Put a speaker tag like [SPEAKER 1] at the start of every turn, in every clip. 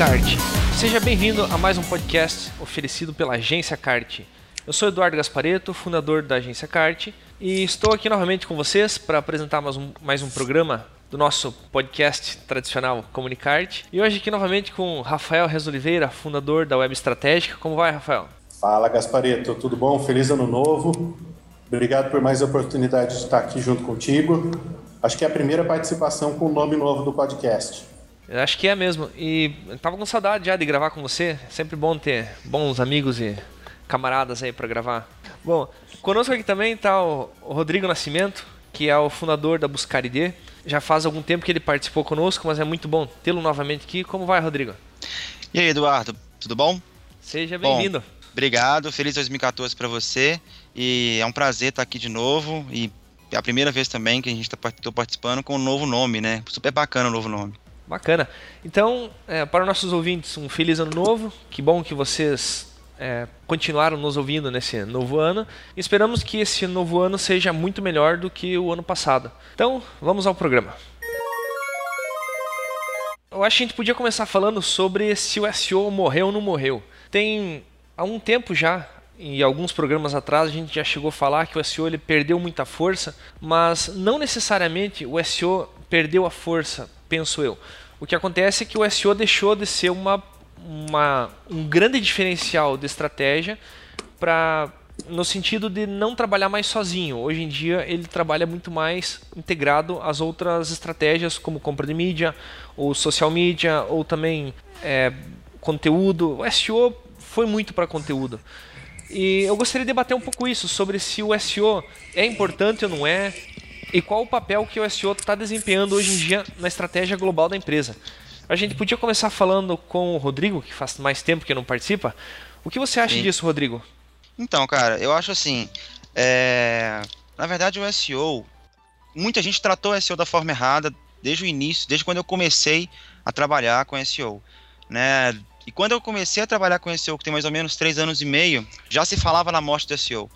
[SPEAKER 1] Cart. Seja bem-vindo a mais um podcast oferecido pela Agência Cart. Eu sou Eduardo Gaspareto, fundador da Agência Cart, e estou aqui novamente com vocês para apresentar mais um, mais um programa do nosso podcast tradicional Comunicarte. E hoje aqui novamente com Rafael Reis Oliveira, fundador da Web Estratégica. Como vai, Rafael?
[SPEAKER 2] Fala, Gaspareto. Tudo bom? Feliz ano novo. Obrigado por mais a oportunidade de estar aqui junto contigo. Acho que é a primeira participação com o nome novo do podcast.
[SPEAKER 1] Eu acho que é mesmo. E tava com saudade já de gravar com você. É sempre bom ter bons amigos e camaradas aí para gravar. Bom, conosco aqui também está o Rodrigo Nascimento, que é o fundador da Buscar ID. Já faz algum tempo que ele participou conosco, mas é muito bom tê-lo novamente aqui. Como vai, Rodrigo?
[SPEAKER 3] E aí, Eduardo, tudo bom?
[SPEAKER 1] Seja bem-vindo.
[SPEAKER 3] Obrigado, feliz 2014 para você. E é um prazer estar aqui de novo. E é a primeira vez também que a gente está participando com um novo nome, né? Super bacana o novo nome.
[SPEAKER 1] Bacana. Então, é, para os nossos ouvintes, um feliz ano novo. Que bom que vocês é, continuaram nos ouvindo nesse novo ano. E esperamos que esse novo ano seja muito melhor do que o ano passado. Então, vamos ao programa. Eu acho que a gente podia começar falando sobre se o SEO morreu ou não morreu. Tem há um tempo já, em alguns programas atrás, a gente já chegou a falar que o SEO ele perdeu muita força, mas não necessariamente o SEO perdeu a força, penso eu. O que acontece é que o SEO deixou de ser uma, uma um grande diferencial de estratégia para no sentido de não trabalhar mais sozinho. Hoje em dia ele trabalha muito mais integrado às outras estratégias como compra de mídia, ou social media, ou também é, conteúdo. O SEO foi muito para conteúdo. E eu gostaria de debater um pouco isso, sobre se o SEO é importante ou não é, e qual o papel que o SEO está desempenhando hoje em dia na estratégia global da empresa. A gente podia começar falando com o Rodrigo, que faz mais tempo que não participa. O que você acha Sim. disso, Rodrigo?
[SPEAKER 3] Então, cara, eu acho assim. É... Na verdade, o SEO. Muita gente tratou o SEO da forma errada desde o início, desde quando eu comecei a trabalhar com SEO. Né? E quando eu comecei a trabalhar com SEO, que tem mais ou menos três anos e meio, já se falava na morte do SEO.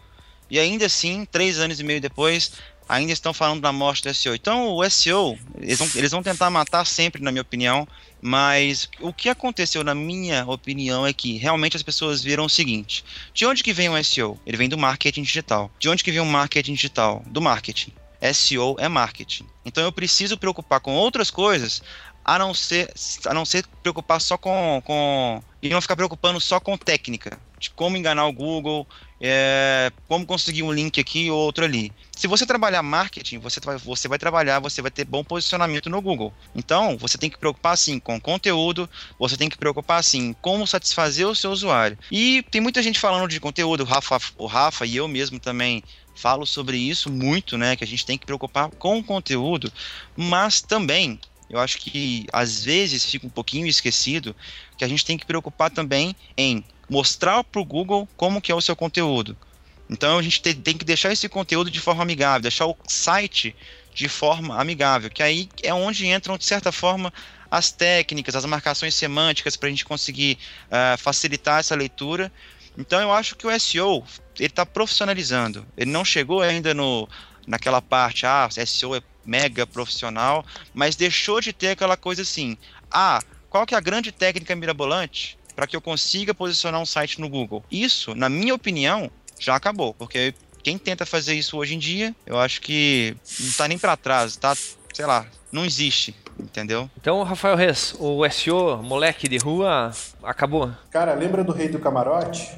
[SPEAKER 3] E ainda assim, três anos e meio depois, ainda estão falando da morte do SEO. Então, o SEO, eles vão, eles vão tentar matar sempre, na minha opinião, mas o que aconteceu, na minha opinião, é que realmente as pessoas viram o seguinte: de onde que vem o SEO? Ele vem do marketing digital. De onde que vem o marketing digital? Do marketing. SEO é marketing. Então eu preciso preocupar com outras coisas a não ser a não ser preocupar só com, com e não ficar preocupando só com técnica de como enganar o Google, é, como conseguir um link aqui ou outro ali. Se você trabalhar marketing, você você vai trabalhar, você vai ter bom posicionamento no Google. Então, você tem que preocupar assim com conteúdo, você tem que preocupar assim como satisfazer o seu usuário. E tem muita gente falando de conteúdo, o Rafa, o Rafa e eu mesmo também falo sobre isso muito, né? Que a gente tem que preocupar com o conteúdo, mas também eu acho que às vezes fica um pouquinho esquecido que a gente tem que preocupar também em mostrar para o Google como que é o seu conteúdo. Então a gente tem, tem que deixar esse conteúdo de forma amigável, deixar o site de forma amigável, que aí é onde entram, de certa forma, as técnicas, as marcações semânticas para a gente conseguir uh, facilitar essa leitura. Então eu acho que o SEO ele está profissionalizando. Ele não chegou ainda no, naquela parte, ah, SEO é mega profissional, mas deixou de ter aquela coisa assim, ah, qual que é a grande técnica mirabolante para que eu consiga posicionar um site no Google? Isso, na minha opinião, já acabou, porque quem tenta fazer isso hoje em dia, eu acho que não está nem para trás, tá, sei lá, não existe, entendeu?
[SPEAKER 1] Então, Rafael Reis, o SEO, moleque de rua, acabou.
[SPEAKER 2] Cara, lembra do Rei do Camarote?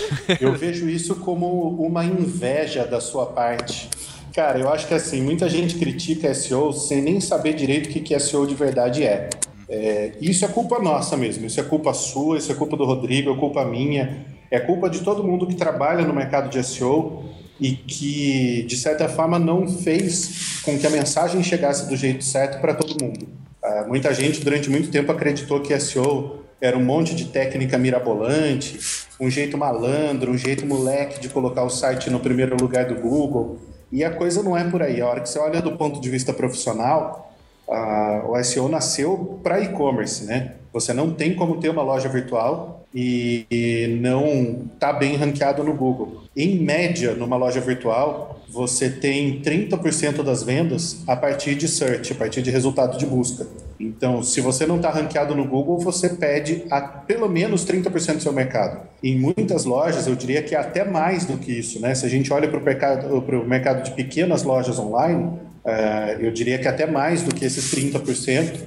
[SPEAKER 2] Eu vejo isso como uma inveja da sua parte. Cara, eu acho que assim, muita gente critica SEO sem nem saber direito o que, que SEO de verdade é. é. Isso é culpa nossa mesmo, isso é culpa sua, isso é culpa do Rodrigo, é culpa minha, é culpa de todo mundo que trabalha no mercado de SEO e que, de certa forma, não fez com que a mensagem chegasse do jeito certo para todo mundo. Uh, muita gente, durante muito tempo, acreditou que SEO era um monte de técnica mirabolante, um jeito malandro, um jeito moleque de colocar o site no primeiro lugar do Google. E a coisa não é por aí. A hora que você olha do ponto de vista profissional, a, o SEO nasceu para e-commerce, né? Você não tem como ter uma loja virtual e, e não tá bem ranqueado no Google. Em média, numa loja virtual, você tem 30% das vendas a partir de search, a partir de resultado de busca. Então, se você não está ranqueado no Google, você pede a pelo menos 30% do seu mercado. Em muitas lojas, eu diria que é até mais do que isso. Né? Se a gente olha para o mercado, mercado de pequenas lojas online, uh, eu diria que até mais do que esses 30%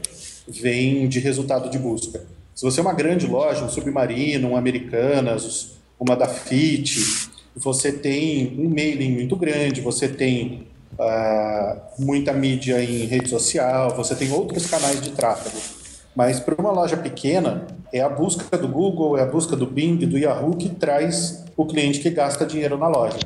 [SPEAKER 2] vem de resultado de busca. Se você é uma grande loja, um Submarino, um Americanas, uma da Fit, você tem um mailing muito grande, você tem uh, muita mídia em rede social, você tem outros canais de tráfego. Mas para uma loja pequena, é a busca do Google, é a busca do Bing, do Yahoo que traz o cliente que gasta dinheiro na loja.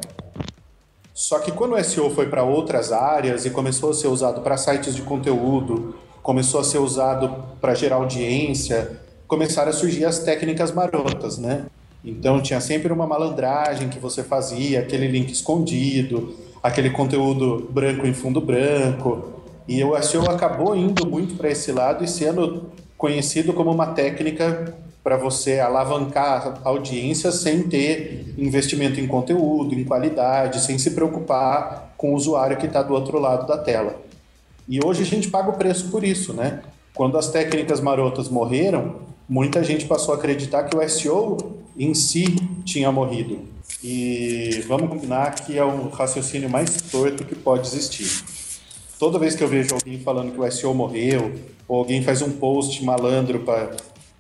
[SPEAKER 2] Só que quando o SEO foi para outras áreas e começou a ser usado para sites de conteúdo, começou a ser usado para gerar audiência, começaram a surgir as técnicas marotas, né? Então tinha sempre uma malandragem que você fazia, aquele link escondido, aquele conteúdo branco em fundo branco. E o SEO acabou indo muito para esse lado e sendo conhecido como uma técnica para você alavancar a audiência sem ter investimento em conteúdo, em qualidade, sem se preocupar com o usuário que está do outro lado da tela. E hoje a gente paga o preço por isso, né? Quando as técnicas marotas morreram, muita gente passou a acreditar que o SEO em si tinha morrido. E vamos combinar que é o raciocínio mais torto que pode existir. Toda vez que eu vejo alguém falando que o SEO morreu, ou alguém faz um post malandro para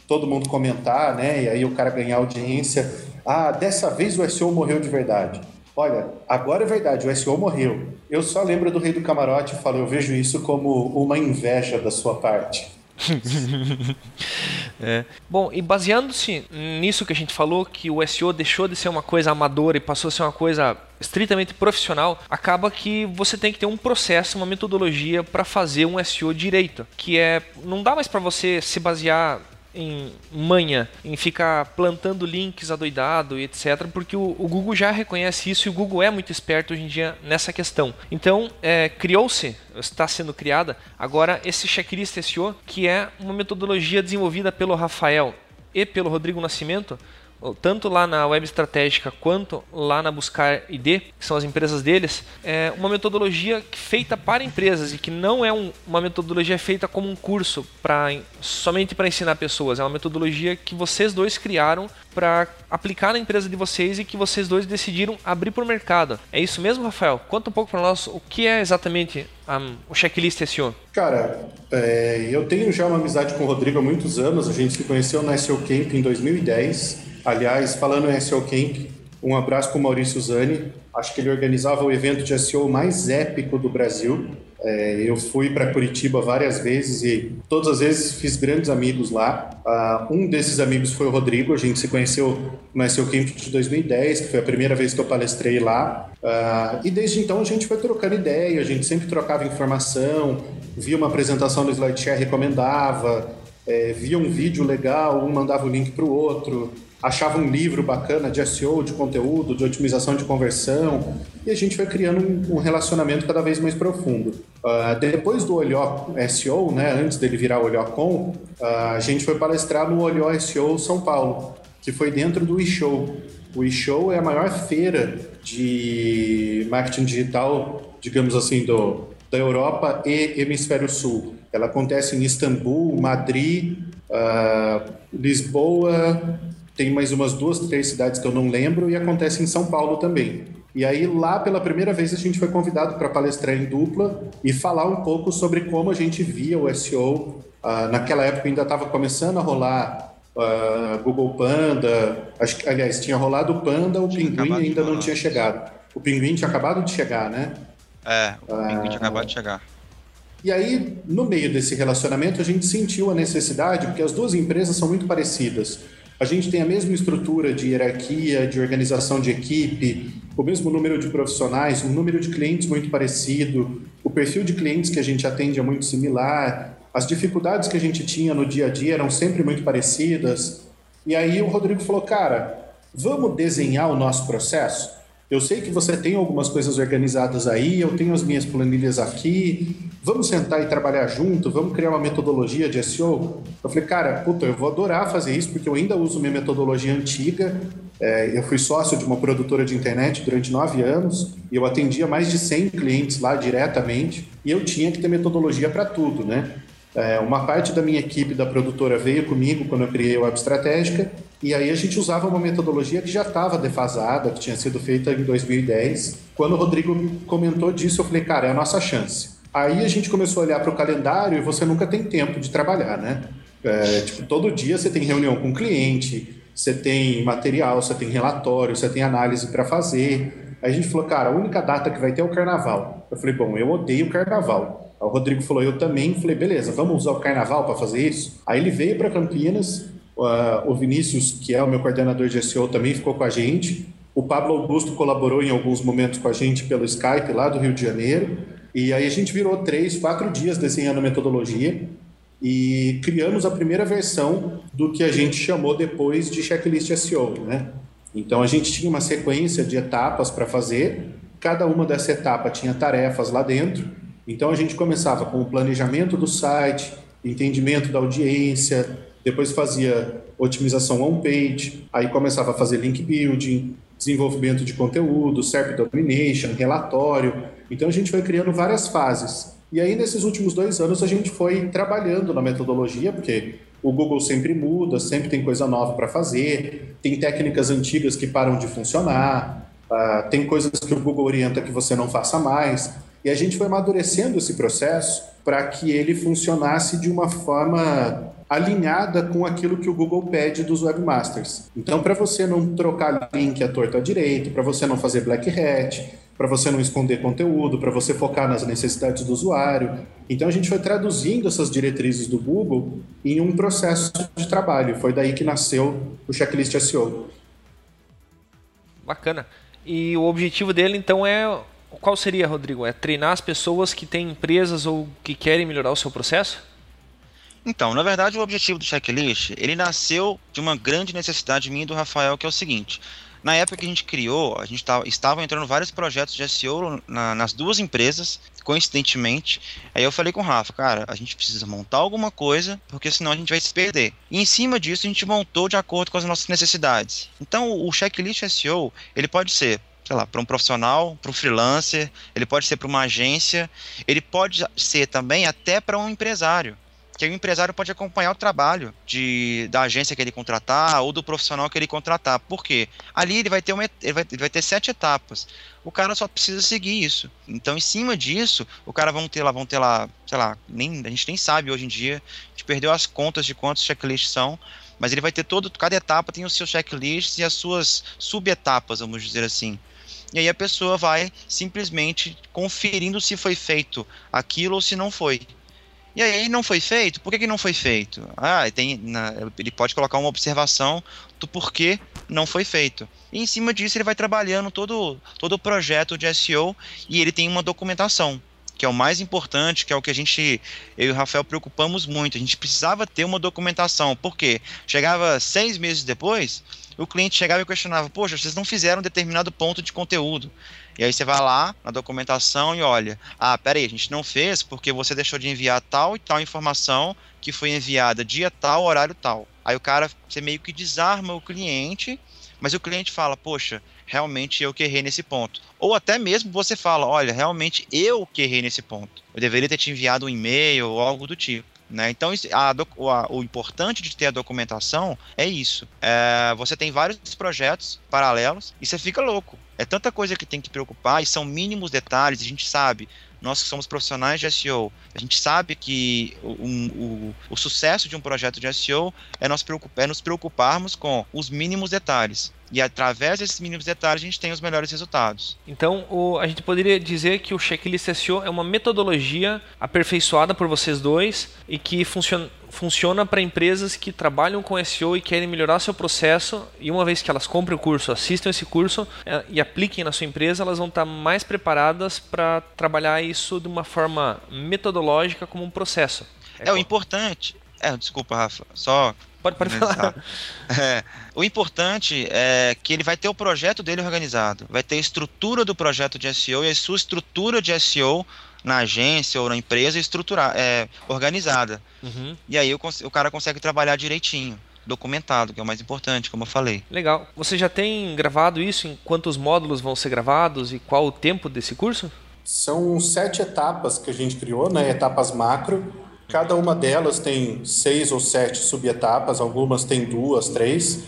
[SPEAKER 2] todo mundo comentar, né? E aí o cara ganhar audiência. Ah, dessa vez o SEO morreu de verdade. Olha, agora é verdade, o SEO morreu. Eu só lembro do Rei do Camarote e falo, eu vejo isso como uma inveja da sua parte.
[SPEAKER 1] é. Bom, e baseando-se nisso que a gente falou, que o SEO deixou de ser uma coisa amadora e passou a ser uma coisa estritamente profissional, acaba que você tem que ter um processo, uma metodologia para fazer um SEO direito, que é não dá mais para você se basear em manha, em ficar plantando links adoidado e etc, porque o, o, Google já reconhece isso e o Google é muito esperto hoje em dia nessa questão. Então, é, criou-se, está sendo criada, agora esse checklist SEO, que é uma metodologia desenvolvida pelo Rafael e pelo Rodrigo Nascimento, tanto lá na Web Estratégica quanto lá na Buscar ID, que são as empresas deles, é uma metodologia feita para empresas e que não é um, uma metodologia feita como um curso para somente para ensinar pessoas. É uma metodologia que vocês dois criaram para aplicar na empresa de vocês e que vocês dois decidiram abrir para o mercado. É isso mesmo, Rafael? Conta um pouco para nós o que é exatamente um, o checklist SEO.
[SPEAKER 2] Cara, é, eu tenho já uma amizade com o Rodrigo há muitos anos. A gente se conheceu na SEO Camp em 2010. Aliás, falando em SEO Camp, um abraço para o Maurício Zani. Acho que ele organizava o evento de SEO mais épico do Brasil. É, eu fui para Curitiba várias vezes e todas as vezes fiz grandes amigos lá. Uh, um desses amigos foi o Rodrigo, a gente se conheceu no SEO Camp de 2010, que foi a primeira vez que eu palestrei lá. Uh, e desde então a gente foi trocando ideia, a gente sempre trocava informação, via uma apresentação no SlideShare, recomendava, é, via um vídeo legal, um mandava o link para o outro achava um livro bacana de SEO, de conteúdo, de otimização de conversão, e a gente foi criando um, um relacionamento cada vez mais profundo. Uh, depois do Olhó SEO, né, antes dele virar Olhó.com, uh, a gente foi palestrar no Olhó SEO São Paulo, que foi dentro do eShow. O eShow é a maior feira de marketing digital, digamos assim, do, da Europa e Hemisfério Sul. Ela acontece em Istambul, Madrid, uh, Lisboa, tem mais umas duas, três cidades que eu não lembro e acontece em São Paulo também. E aí lá pela primeira vez a gente foi convidado para palestrar em dupla e falar um pouco sobre como a gente via o SEO. Ah, naquela época ainda estava começando a rolar uh, Google Panda, acho que, aliás, tinha rolado o Panda, o tinha Pinguim ainda não tinha chegado. O Pinguim tinha acabado de chegar, né?
[SPEAKER 3] É, o uh, Pinguim tinha acabado de chegar.
[SPEAKER 2] E aí, no meio desse relacionamento, a gente sentiu a necessidade, porque as duas empresas são muito parecidas. A gente tem a mesma estrutura de hierarquia, de organização de equipe, o mesmo número de profissionais, um número de clientes muito parecido, o perfil de clientes que a gente atende é muito similar, as dificuldades que a gente tinha no dia a dia eram sempre muito parecidas. E aí o Rodrigo falou: cara, vamos desenhar o nosso processo? Eu sei que você tem algumas coisas organizadas aí, eu tenho as minhas planilhas aqui. Vamos sentar e trabalhar junto? Vamos criar uma metodologia de SEO? Eu falei, cara, puta, eu vou adorar fazer isso porque eu ainda uso minha metodologia antiga. É, eu fui sócio de uma produtora de internet durante nove anos e eu atendia mais de 100 clientes lá diretamente e eu tinha que ter metodologia para tudo, né? É, uma parte da minha equipe da produtora veio comigo quando eu criei a Web Estratégica, e aí a gente usava uma metodologia que já estava defasada, que tinha sido feita em 2010. Quando o Rodrigo comentou disso, eu falei, cara, é a nossa chance. Aí a gente começou a olhar para o calendário e você nunca tem tempo de trabalhar, né? É, tipo, todo dia você tem reunião com o cliente, você tem material, você tem relatório, você tem análise para fazer. Aí a gente falou, cara, a única data que vai ter é o carnaval. Eu falei, bom, eu odeio o carnaval. O Rodrigo falou, eu também. Falei, beleza, vamos usar o carnaval para fazer isso? Aí ele veio para Campinas, uh, o Vinícius, que é o meu coordenador de SEO, também ficou com a gente. O Pablo Augusto colaborou em alguns momentos com a gente pelo Skype lá do Rio de Janeiro. E aí a gente virou três, quatro dias desenhando metodologia e criamos a primeira versão do que a gente chamou depois de checklist SEO, né? Então a gente tinha uma sequência de etapas para fazer, cada uma dessa etapa tinha tarefas lá dentro então a gente começava com o planejamento do site, entendimento da audiência, depois fazia otimização on-page, aí começava a fazer link building, desenvolvimento de conteúdo, SERP domination, relatório. Então a gente foi criando várias fases. E aí nesses últimos dois anos a gente foi trabalhando na metodologia, porque o Google sempre muda, sempre tem coisa nova para fazer, tem técnicas antigas que param de funcionar, uh, tem coisas que o Google orienta que você não faça mais. E a gente foi amadurecendo esse processo para que ele funcionasse de uma forma alinhada com aquilo que o Google pede dos webmasters. Então, para você não trocar link à torta à direita, para você não fazer black hat, para você não esconder conteúdo, para você focar nas necessidades do usuário. Então, a gente foi traduzindo essas diretrizes do Google em um processo de trabalho. Foi daí que nasceu o Checklist SEO.
[SPEAKER 1] Bacana. E o objetivo dele, então, é qual seria, Rodrigo? É treinar as pessoas que têm empresas ou que querem melhorar o seu processo?
[SPEAKER 3] Então, na verdade, o objetivo do checklist, ele nasceu de uma grande necessidade minha e do Rafael, que é o seguinte. Na época que a gente criou, a gente tava, estava entrando vários projetos de SEO na, nas duas empresas, coincidentemente. Aí eu falei com o Rafa, cara, a gente precisa montar alguma coisa, porque senão a gente vai se perder. E em cima disso, a gente montou de acordo com as nossas necessidades. Então, o checklist SEO, ele pode ser sei lá, para um profissional, para um freelancer, ele pode ser para uma agência, ele pode ser também até para um empresário. Que o empresário pode acompanhar o trabalho de, da agência que ele contratar ou do profissional que ele contratar. Por quê? Ali ele vai ter uma, ele vai, ele vai ter sete etapas. O cara só precisa seguir isso. Então, em cima disso, o cara vão ter lá, vão ter lá, sei lá, nem, a gente nem sabe hoje em dia, a gente perdeu as contas de quantos checklists são, mas ele vai ter todo, cada etapa tem os seus checklists e as suas subetapas, vamos dizer assim. E aí a pessoa vai simplesmente conferindo se foi feito aquilo ou se não foi. E aí não foi feito? Por que, que não foi feito? Ah, tem, na, ele pode colocar uma observação do porquê não foi feito. E em cima disso ele vai trabalhando todo, todo o projeto de SEO e ele tem uma documentação, que é o mais importante, que é o que a gente, eu e o Rafael preocupamos muito. A gente precisava ter uma documentação, porque chegava seis meses depois, o cliente chegava e questionava: Poxa, vocês não fizeram determinado ponto de conteúdo. E aí você vai lá na documentação e olha: Ah, peraí, a gente não fez porque você deixou de enviar tal e tal informação que foi enviada dia tal, horário tal. Aí o cara, você meio que desarma o cliente, mas o cliente fala: Poxa, realmente eu que errei nesse ponto. Ou até mesmo você fala: Olha, realmente eu que errei nesse ponto. Eu deveria ter te enviado um e-mail ou algo do tipo. Né? Então, a, a, o importante de ter a documentação é isso. É, você tem vários projetos paralelos e você fica louco. É tanta coisa que tem que preocupar e são mínimos detalhes. A gente sabe, nós que somos profissionais de SEO, a gente sabe que o, o, o sucesso de um projeto de SEO é, nós é nos preocuparmos com os mínimos detalhes. E através desses mínimos detalhes a gente tem os melhores resultados.
[SPEAKER 1] Então, o, a gente poderia dizer que o checklist SEO é uma metodologia aperfeiçoada por vocês dois e que funciona, funciona para empresas que trabalham com SEO e querem melhorar seu processo. E uma vez que elas comprem o curso, assistam esse curso é, e apliquem na sua empresa, elas vão estar mais preparadas para trabalhar isso de uma forma metodológica como um processo.
[SPEAKER 3] É, é o importante. É, desculpa, Rafa. Só
[SPEAKER 1] Pode, pode falar.
[SPEAKER 3] É, o importante é que ele vai ter o projeto dele organizado, vai ter a estrutura do projeto de SEO e a sua estrutura de SEO na agência ou na empresa estruturar, é, organizada. Uhum. E aí o, o cara consegue trabalhar direitinho documentado, que é o mais importante, como eu falei.
[SPEAKER 1] Legal. Você já tem gravado isso? Em quantos módulos vão ser gravados e qual o tempo desse curso?
[SPEAKER 2] São sete etapas que a gente criou, né? Etapas macro Cada uma delas tem seis ou sete subetapas, algumas tem duas, três.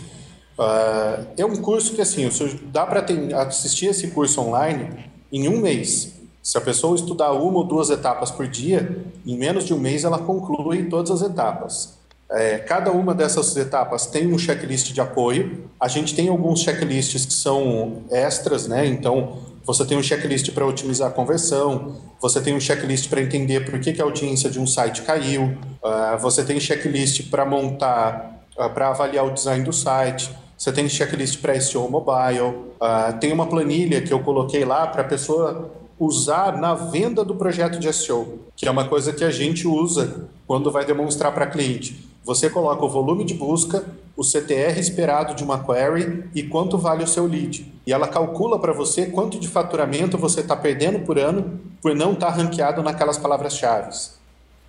[SPEAKER 2] Uh, é um curso que, assim, dá para assistir esse curso online em um mês. Se a pessoa estudar uma ou duas etapas por dia, em menos de um mês ela conclui todas as etapas. É, cada uma dessas etapas tem um checklist de apoio. A gente tem alguns checklists que são extras, né? Então, você tem um checklist para otimizar a conversão, você tem um checklist para entender por que, que a audiência de um site caiu, uh, você tem checklist para montar, uh, para avaliar o design do site, você tem checklist para SEO mobile, uh, tem uma planilha que eu coloquei lá para a pessoa usar na venda do projeto de SEO, que é uma coisa que a gente usa quando vai demonstrar para cliente. Você coloca o volume de busca, o CTR esperado de uma query e quanto vale o seu lead. E ela calcula para você quanto de faturamento você está perdendo por ano por não estar tá ranqueado naquelas palavras-chave.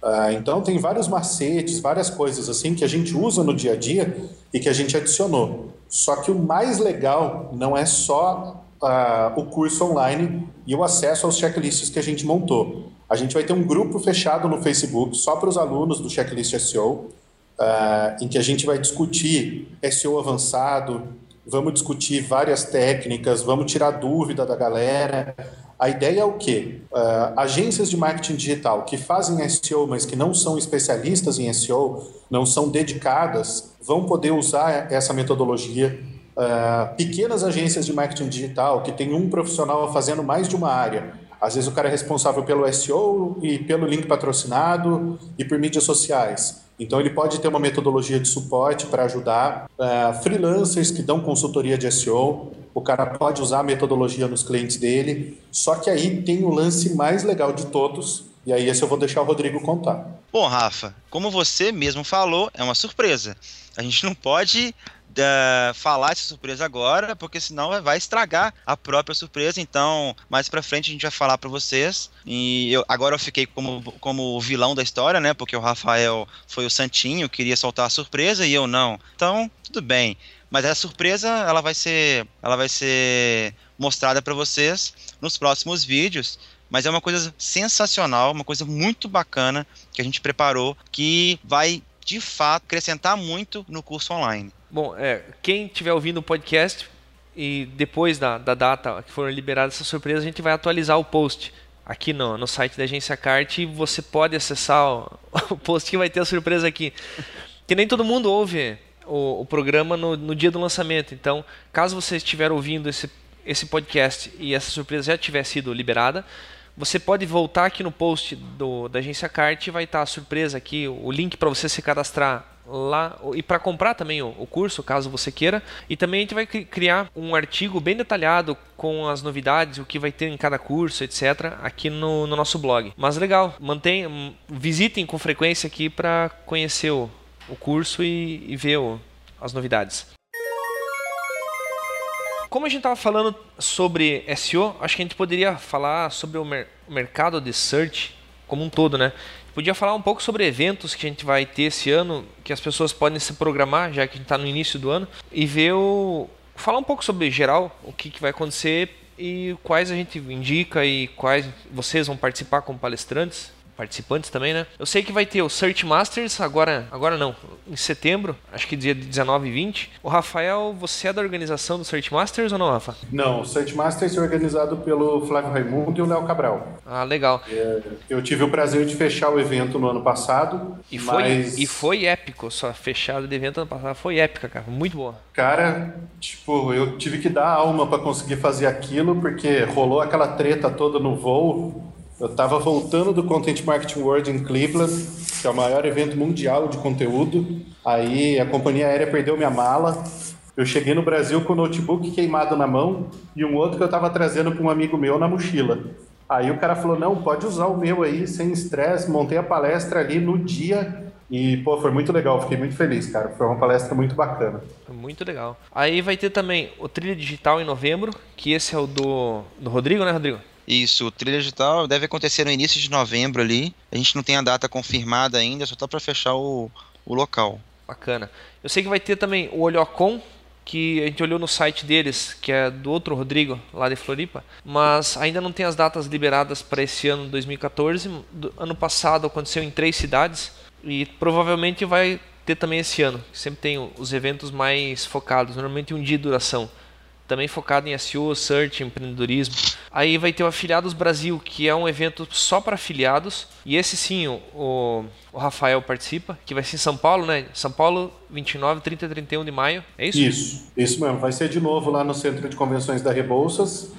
[SPEAKER 2] Uh, então, tem vários macetes, várias coisas assim que a gente usa no dia a dia e que a gente adicionou. Só que o mais legal não é só uh, o curso online e o acesso aos checklists que a gente montou. A gente vai ter um grupo fechado no Facebook só para os alunos do Checklist SEO, uh, em que a gente vai discutir SEO avançado, vamos discutir várias técnicas, vamos tirar dúvida da galera. A ideia é o quê? Uh, agências de marketing digital que fazem SEO, mas que não são especialistas em SEO, não são dedicadas, vão poder usar essa metodologia Uh, pequenas agências de marketing digital que tem um profissional fazendo mais de uma área. Às vezes o cara é responsável pelo SEO e pelo link patrocinado e por mídias sociais. Então ele pode ter uma metodologia de suporte para ajudar uh, freelancers que dão consultoria de SEO. O cara pode usar a metodologia nos clientes dele. Só que aí tem o lance mais legal de todos. E aí esse eu vou deixar o Rodrigo contar.
[SPEAKER 3] Bom, Rafa, como você mesmo falou, é uma surpresa. A gente não pode uh, falar essa surpresa agora, porque senão vai estragar a própria surpresa. Então, mais pra frente a gente vai falar para vocês. E eu, agora eu fiquei como, como vilão da história, né? Porque o Rafael foi o santinho, queria soltar a surpresa e eu não. Então, tudo bem. Mas essa surpresa, ela vai ser, ela vai ser mostrada para vocês nos próximos vídeos mas é uma coisa sensacional, uma coisa muito bacana que a gente preparou que vai de fato acrescentar muito no curso online.
[SPEAKER 1] Bom, é, quem estiver ouvindo o podcast e depois da, da data que for liberada essa surpresa, a gente vai atualizar o post aqui no, no site da Agência Cart e você pode acessar o, o post que vai ter a surpresa aqui. Que nem todo mundo ouve o, o programa no, no, dia do lançamento. Então, caso você estiver ouvindo esse, esse podcast e essa surpresa já tiver sido liberada, você pode voltar aqui no post do, da Agência Cart e vai estar a surpresa aqui, o link para você se cadastrar lá e para comprar também o, curso, caso você queira. E também a gente vai criar um artigo bem detalhado com as novidades, o que vai ter em cada curso, etc, aqui no, no nosso blog. Mas legal, mantenham, visitem com frequência aqui para conhecer o, o curso e, e ver o, as novidades. Como a gente estava falando sobre SEO, acho que a gente poderia falar sobre o, mer o mercado de search como um todo, né? Podia falar um pouco sobre eventos que a gente vai ter esse ano, que as pessoas podem se programar, já que a gente está no início do ano, e ver o. falar um pouco sobre geral, o que, que vai acontecer e quais a gente indica e quais vocês vão participar como palestrantes participantes também, né? Eu sei que vai ter o Search Masters agora, agora não, em setembro, acho que dia 19 e 20. O Rafael, você é da organização do Search Masters ou não, Rafa?
[SPEAKER 2] Não, o Search Masters é organizado pelo Flávio Raimundo e o Léo Cabral.
[SPEAKER 1] Ah, legal.
[SPEAKER 2] É, eu tive o prazer de fechar o evento no ano passado.
[SPEAKER 1] E foi, mas... e foi épico, só fechado de evento ano passado, foi épica, cara, muito boa.
[SPEAKER 2] Cara, tipo, eu tive que dar alma para conseguir fazer aquilo, porque rolou aquela treta toda no voo eu estava voltando do Content Marketing World em Cleveland, que é o maior evento mundial de conteúdo. Aí a companhia aérea perdeu minha mala. Eu cheguei no Brasil com o notebook queimado na mão e um outro que eu estava trazendo para um amigo meu na mochila. Aí o cara falou: não, pode usar o meu aí sem estresse. Montei a palestra ali no dia e, pô, foi muito legal, fiquei muito feliz, cara. Foi uma palestra muito bacana.
[SPEAKER 1] Muito legal. Aí vai ter também o Trilha Digital em novembro, que esse é o do, do Rodrigo, né, Rodrigo?
[SPEAKER 3] Isso, o trilha digital deve acontecer no início de novembro ali. A gente não tem a data confirmada ainda, só tá para fechar o, o local.
[SPEAKER 1] Bacana. Eu sei que vai ter também o Olhocon que a gente olhou no site deles, que é do outro Rodrigo, lá de Floripa, mas ainda não tem as datas liberadas para esse ano 2014. Do ano passado aconteceu em três cidades e provavelmente vai ter também esse ano. Sempre tem os eventos mais focados, normalmente um dia de duração também focado em SEO, search, empreendedorismo. Aí vai ter o Afiliados Brasil, que é um evento só para afiliados. E esse sim, o, o Rafael participa, que vai ser em São Paulo, né? São Paulo, 29, 30 e 31 de maio. É isso?
[SPEAKER 2] Isso, isso mesmo. Vai ser de novo lá no Centro de Convenções da Rebouças.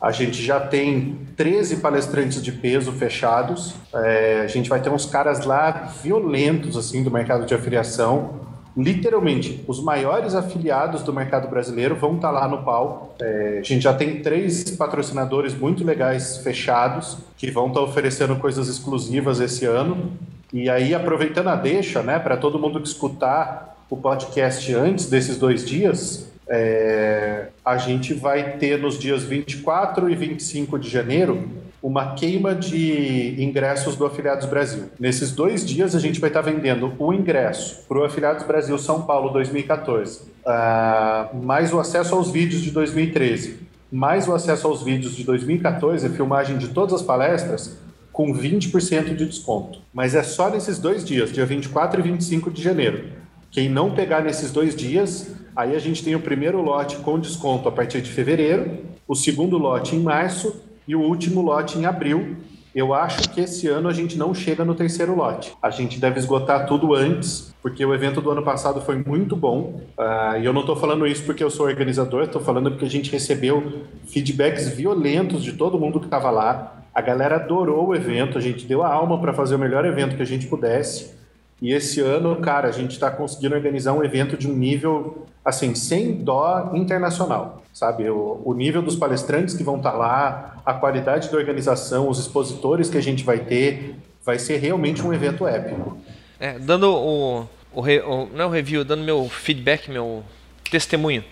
[SPEAKER 2] A gente já tem 13 palestrantes de peso fechados. É, a gente vai ter uns caras lá violentos assim do mercado de afiliação literalmente, os maiores afiliados do mercado brasileiro vão estar lá no palco. É, a gente já tem três patrocinadores muito legais fechados que vão estar oferecendo coisas exclusivas esse ano. E aí, aproveitando a deixa, né, para todo mundo que escutar o podcast antes desses dois dias, é, a gente vai ter nos dias 24 e 25 de janeiro uma queima de ingressos do Afiliados Brasil. Nesses dois dias, a gente vai estar vendendo o ingresso para o Afiliados Brasil São Paulo 2014, uh, mais o acesso aos vídeos de 2013, mais o acesso aos vídeos de 2014, filmagem de todas as palestras, com 20% de desconto. Mas é só nesses dois dias, dia 24 e 25 de janeiro. Quem não pegar nesses dois dias, aí a gente tem o primeiro lote com desconto a partir de fevereiro, o segundo lote em março e o último lote em abril. Eu acho que esse ano a gente não chega no terceiro lote. A gente deve esgotar tudo antes, porque o evento do ano passado foi muito bom. Uh, e eu não estou falando isso porque eu sou organizador, estou falando porque a gente recebeu feedbacks violentos de todo mundo que estava lá. A galera adorou o evento, a gente deu a alma para fazer o melhor evento que a gente pudesse. E esse ano, cara, a gente está conseguindo organizar um evento de um nível, assim, sem dó internacional, sabe? O, o nível dos palestrantes que vão estar tá lá, a qualidade da organização, os expositores que a gente vai ter, vai ser realmente um evento épico.
[SPEAKER 1] É, dando o, o, re, o não é review, dando meu feedback, meu testemunho.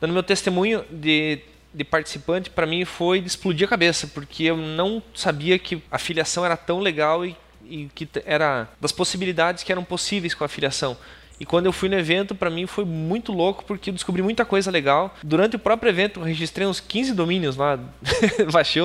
[SPEAKER 1] Dando meu testemunho de de participante para mim foi de explodir a cabeça, porque eu não sabia que a filiação era tão legal e e que era das possibilidades que eram possíveis com a filiação. E quando eu fui no evento, para mim foi muito louco porque eu descobri muita coisa legal. Durante o próprio evento, eu registrei uns 15 domínios lá. Baixei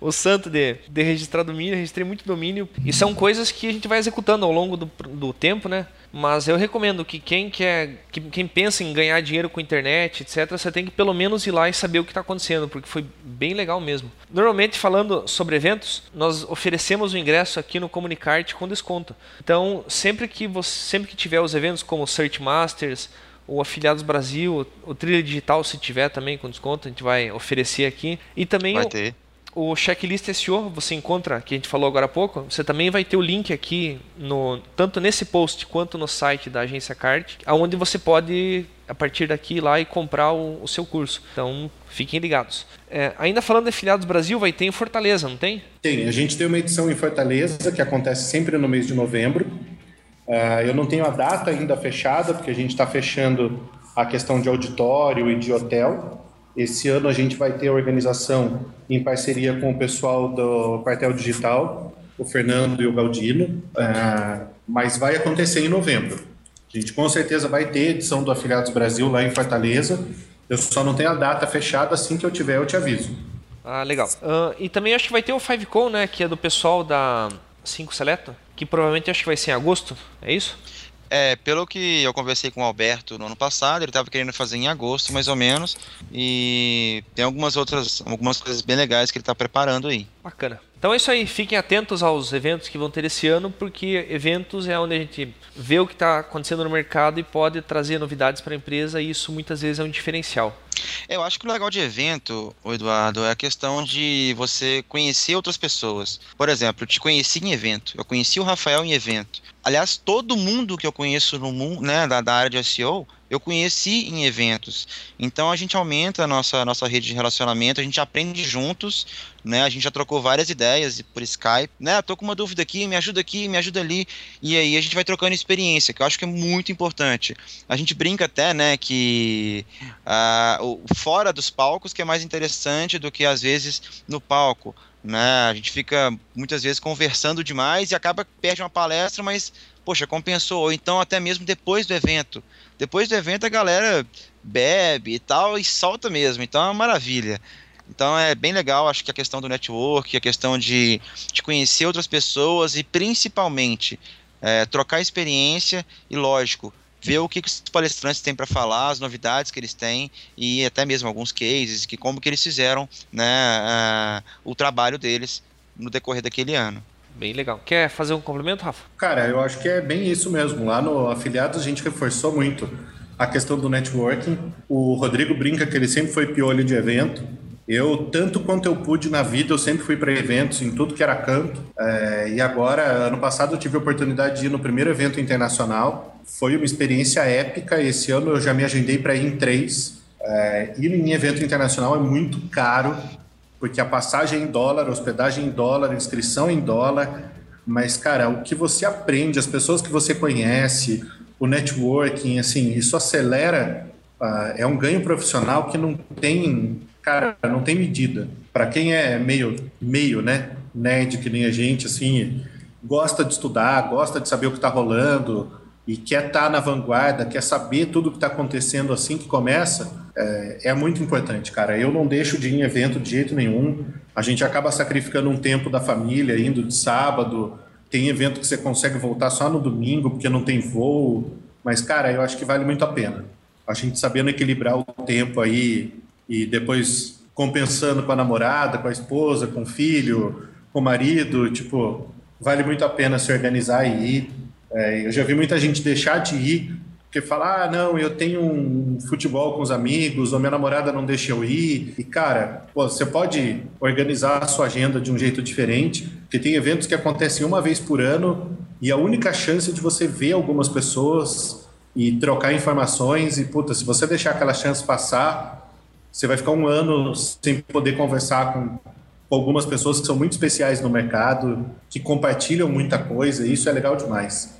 [SPEAKER 1] o, o santo de, de registrar domínio, registrei muito domínio. E são coisas que a gente vai executando ao longo do, do tempo, né? Mas eu recomendo que quem quer, que, quem pensa em ganhar dinheiro com internet, etc., você tem que pelo menos ir lá e saber o que está acontecendo, porque foi bem legal mesmo. Normalmente, falando sobre eventos, nós oferecemos o ingresso aqui no Comunicarte com desconto. Então, sempre que você, sempre que tiver os eventos como Search Masters, o Afiliados Brasil, o Trilha Digital, se tiver também com desconto, a gente vai oferecer aqui. E também
[SPEAKER 3] vai ter
[SPEAKER 1] o checklist SEO você encontra, que a gente falou agora há pouco, você também vai ter o link aqui, no, tanto nesse post quanto no site da agência CART, onde você pode, a partir daqui, ir lá e comprar o, o seu curso. Então, fiquem ligados. É, ainda falando de Afiliados Brasil, vai ter em Fortaleza, não tem?
[SPEAKER 2] Tem, a gente tem uma edição em Fortaleza, que acontece sempre no mês de novembro. Uh, eu não tenho a data ainda fechada, porque a gente está fechando a questão de auditório e de hotel, esse ano a gente vai ter a organização em parceria com o pessoal do Quartel Digital, o Fernando e o Galdino, uh, mas vai acontecer em novembro. A gente com certeza vai ter edição do Afiliados Brasil lá em Fortaleza. Eu só não tenho a data fechada, assim que eu tiver eu te aviso.
[SPEAKER 1] Ah, legal. Uh, e também acho que vai ter o 5 né, que é do pessoal da 5 Seleto, que provavelmente acho que vai ser em agosto, é isso?
[SPEAKER 3] É, pelo que eu conversei com o Alberto no ano passado, ele estava querendo fazer em agosto, mais ou menos, e tem algumas outras, algumas coisas bem legais que ele está preparando aí.
[SPEAKER 1] Bacana. Então é isso aí, fiquem atentos aos eventos que vão ter esse ano, porque eventos é onde a gente vê o que está acontecendo no mercado e pode trazer novidades para a empresa, e isso muitas vezes é um diferencial.
[SPEAKER 3] Eu acho que o legal de evento, Eduardo, é a questão de você conhecer outras pessoas. Por exemplo, eu te conheci em evento, eu conheci o Rafael em evento. Aliás, todo mundo que eu conheço no mundo, né, da, da área de SEO, eu conheci em eventos. Então a gente aumenta a nossa, nossa rede de relacionamento, a gente aprende juntos, né? A gente já trocou várias ideias por Skype, né? Tô com uma dúvida aqui, me ajuda aqui, me ajuda ali. E aí a gente vai trocando experiência, que eu acho que é muito importante. A gente brinca até, né, que uh, fora dos palcos que é mais interessante do que às vezes no palco. Né? A gente fica muitas vezes conversando demais e acaba perde uma palestra, mas poxa, compensou. Ou então até mesmo depois do evento. Depois do evento a galera bebe e tal e solta mesmo. Então é uma maravilha. Então é bem legal, acho que a questão do network, a questão de, de conhecer outras pessoas e principalmente é, trocar experiência e, lógico, ver o que os palestrantes têm para falar, as novidades que eles têm e até mesmo alguns cases, que como que eles fizeram né, uh, o trabalho deles no decorrer daquele ano.
[SPEAKER 1] Bem legal. Quer fazer um complemento, Rafa?
[SPEAKER 2] Cara, eu acho que é bem isso mesmo. Lá no Afiliados a gente reforçou muito a questão do networking. O Rodrigo brinca que ele sempre foi piolho de evento. Eu, tanto quanto eu pude na vida, eu sempre fui para eventos em tudo que era canto. É, e agora, ano passado, eu tive a oportunidade de ir no primeiro evento internacional. Foi uma experiência épica. Esse ano eu já me agendei para ir em três. É, ir em evento internacional é muito caro, porque a passagem em dólar, hospedagem em dólar, inscrição em dólar. Mas, cara, o que você aprende, as pessoas que você conhece, o networking, assim, isso acelera. Uh, é um ganho profissional que não tem cara, não tem medida. Para quem é meio, meio, né, nerd que nem a gente, assim, gosta de estudar, gosta de saber o que está rolando e quer estar tá na vanguarda, quer saber tudo o que está acontecendo assim que começa, é, é, muito importante, cara. Eu não deixo de ir em evento de jeito nenhum. A gente acaba sacrificando um tempo da família, indo de sábado. Tem evento que você consegue voltar só no domingo porque não tem voo. Mas, cara, eu acho que vale muito a pena. A gente sabendo equilibrar o tempo aí e depois compensando com a namorada, com a esposa, com o filho, com o marido, tipo, vale muito a pena se organizar e ir. É, eu já vi muita gente deixar de ir porque fala, ah, não, eu tenho um futebol com os amigos, ou minha namorada não deixa eu ir. E, cara, pô, você pode organizar a sua agenda de um jeito diferente, porque tem eventos que acontecem uma vez por ano, e a única chance de você ver algumas pessoas e trocar informações, e, puta, se você deixar aquela chance passar, você vai ficar um ano sem poder conversar com, algumas pessoas que são muito especiais no mercado, que compartilham muita coisa, e isso é legal demais.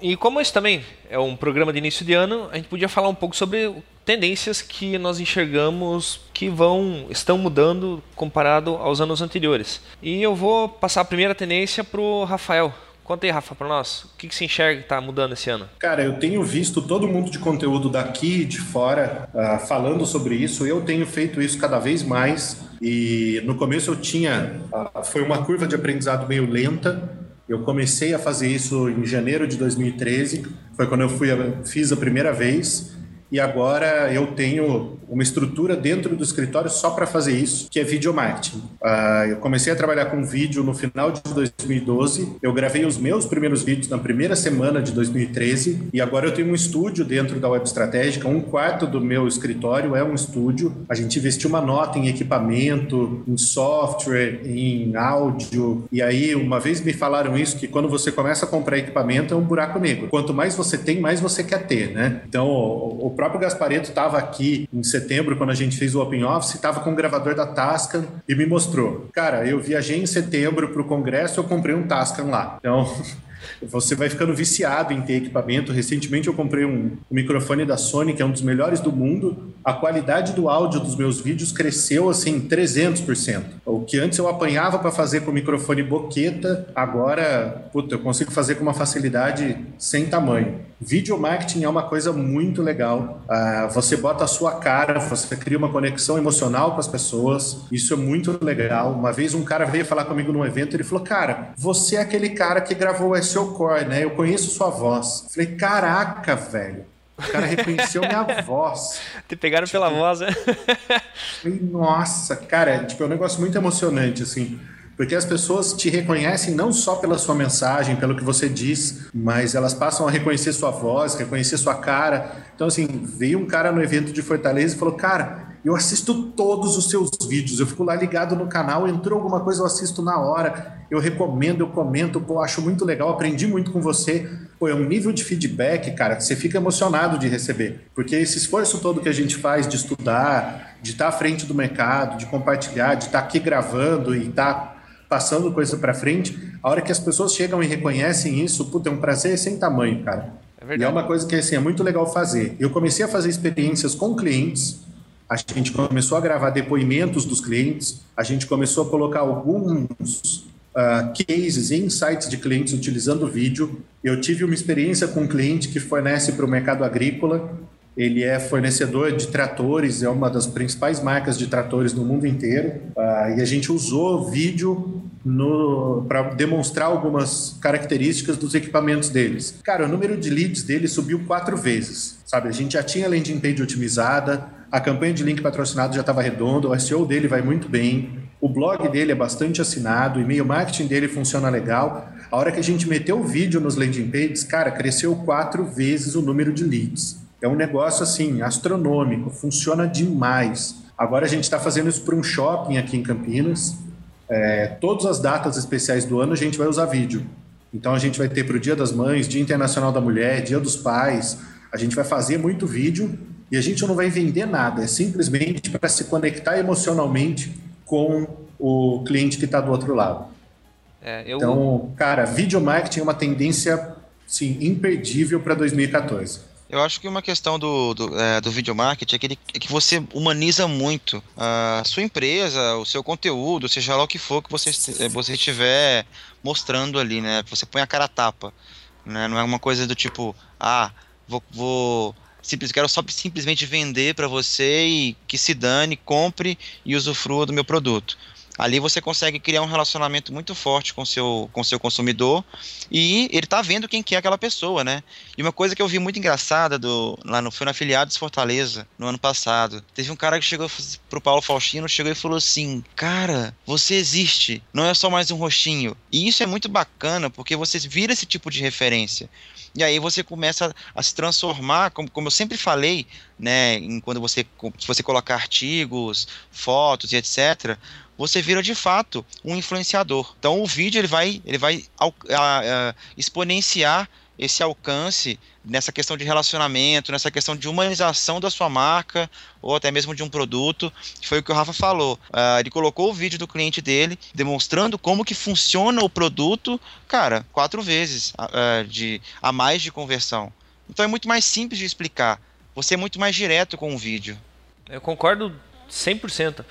[SPEAKER 1] E como esse também é um programa de início de ano, a gente podia falar um pouco sobre tendências que nós enxergamos que vão estão mudando comparado aos anos anteriores. E eu vou passar a primeira tendência para o Rafael. Conta aí, Rafa, para nós. O que, que se enxerga que está mudando esse ano?
[SPEAKER 2] Cara, eu tenho visto todo mundo de conteúdo daqui e de fora uh, falando sobre isso. Eu tenho feito isso cada vez mais. E no começo eu tinha. Uh, foi uma curva de aprendizado meio lenta. Eu comecei a fazer isso em janeiro de 2013. Foi quando eu fui, fiz a primeira vez e agora eu tenho uma estrutura dentro do escritório só para fazer isso, que é video marketing. Uh, eu comecei a trabalhar com vídeo no final de 2012, eu gravei os meus primeiros vídeos na primeira semana de 2013 e agora eu tenho um estúdio dentro da Web Estratégica, um quarto do meu escritório é um estúdio. A gente investiu uma nota em equipamento, em software, em áudio e aí uma vez me falaram isso que quando você começa a comprar equipamento é um buraco negro. Quanto mais você tem, mais você quer ter, né? Então o próprio Gaspareto estava aqui em setembro, quando a gente fez o Open Office, estava com o gravador da Tascam e me mostrou. Cara, eu viajei em setembro para o congresso, eu comprei um Tascam lá. Então, você vai ficando viciado em ter equipamento. Recentemente eu comprei um, microfone da Sony, que é um dos melhores do mundo. A qualidade do áudio dos meus vídeos cresceu assim 300%. O que antes eu apanhava para fazer com o microfone boqueta, agora, puta, eu consigo fazer com uma facilidade sem tamanho. Video marketing é uma coisa muito legal. Uh, você bota a sua cara, você cria uma conexão emocional com as pessoas. Isso é muito legal. Uma vez um cara veio falar comigo num evento, ele falou: Cara, você é aquele cara que gravou o SEO Core, né? Eu conheço sua voz. Eu falei: Caraca, velho. O cara reconheceu minha voz.
[SPEAKER 1] Te pegaram tipo, pela voz, né?
[SPEAKER 2] Falei, Nossa, cara, tipo, é um negócio muito emocionante, assim. Porque as pessoas te reconhecem não só pela sua mensagem, pelo que você diz, mas elas passam a reconhecer sua voz, reconhecer sua cara. Então, assim, veio um cara no evento de Fortaleza e falou: Cara, eu assisto todos os seus vídeos, eu fico lá ligado no canal, entrou alguma coisa, eu assisto na hora, eu recomendo, eu comento, pô, acho muito legal, aprendi muito com você. Pô, é um nível de feedback, cara, que você fica emocionado de receber. Porque esse esforço todo que a gente faz de estudar, de estar à frente do mercado, de compartilhar, de estar aqui gravando e estar passando coisa para frente, a hora que as pessoas chegam e reconhecem isso, puta, é um prazer sem tamanho, cara. É. E é uma coisa que assim, é muito legal fazer. Eu comecei a fazer experiências com clientes a gente começou a gravar depoimentos dos clientes, a gente começou a colocar alguns uh, cases e insights de clientes utilizando vídeo. Eu tive uma experiência com um cliente que fornece para o mercado agrícola ele é fornecedor de tratores, é uma das principais marcas de tratores no mundo inteiro. Uh, e a gente usou vídeo para demonstrar algumas características dos equipamentos deles. Cara, o número de leads dele subiu quatro vezes. Sabe, a gente já tinha a landing page otimizada, a campanha de link patrocinado já estava redonda, o SEO dele vai muito bem, o blog dele é bastante assinado, o e-mail marketing dele funciona legal. A hora que a gente meteu o vídeo nos landing pages, cara, cresceu quatro vezes o número de leads. É um negócio assim, astronômico, funciona demais. Agora a gente está fazendo isso para um shopping aqui em Campinas. É, todas as datas especiais do ano a gente vai usar vídeo. Então a gente vai ter para o Dia das Mães, Dia Internacional da Mulher, Dia dos Pais. A gente vai fazer muito vídeo e a gente não vai vender nada. É simplesmente para se conectar emocionalmente com o cliente que está do outro lado. É, eu... Então, cara, vídeo marketing é uma tendência sim, imperdível para 2014.
[SPEAKER 3] Eu acho que uma questão do, do, é, do marketing é que, ele, é que você humaniza muito a sua empresa, o seu conteúdo, seja lá o que for que você, é, você estiver mostrando ali, né? Você põe a cara a tapa. Né? Não é uma coisa do tipo, ah, vou, vou simples, quero só simplesmente vender para você e que se dane, compre e usufrua do meu produto. Ali você consegue criar um relacionamento muito forte com seu, com seu consumidor e ele tá vendo quem que é aquela pessoa, né? E uma coisa que eu vi muito engraçada do, lá no, foi no Afiliados Fortaleza, no ano passado. Teve um cara que chegou pro Paulo Faustino, chegou e falou assim: Cara, você existe, não é só mais um rostinho. E isso é muito bacana porque você vira esse tipo de referência. E aí você começa a se transformar, como, como eu sempre falei, né, em quando você, se você colocar artigos, fotos e etc., você vira de fato um influenciador. Então o vídeo ele vai, ele vai a, a, exponenciar esse alcance nessa questão de relacionamento, nessa questão de humanização da sua marca ou até mesmo de um produto, foi o que o Rafa falou. Uh, ele colocou o vídeo do cliente dele demonstrando como que funciona o produto, cara, quatro vezes uh, de a mais de conversão. Então é muito mais simples de explicar. Você é muito mais direto com o vídeo.
[SPEAKER 1] Eu concordo 100%.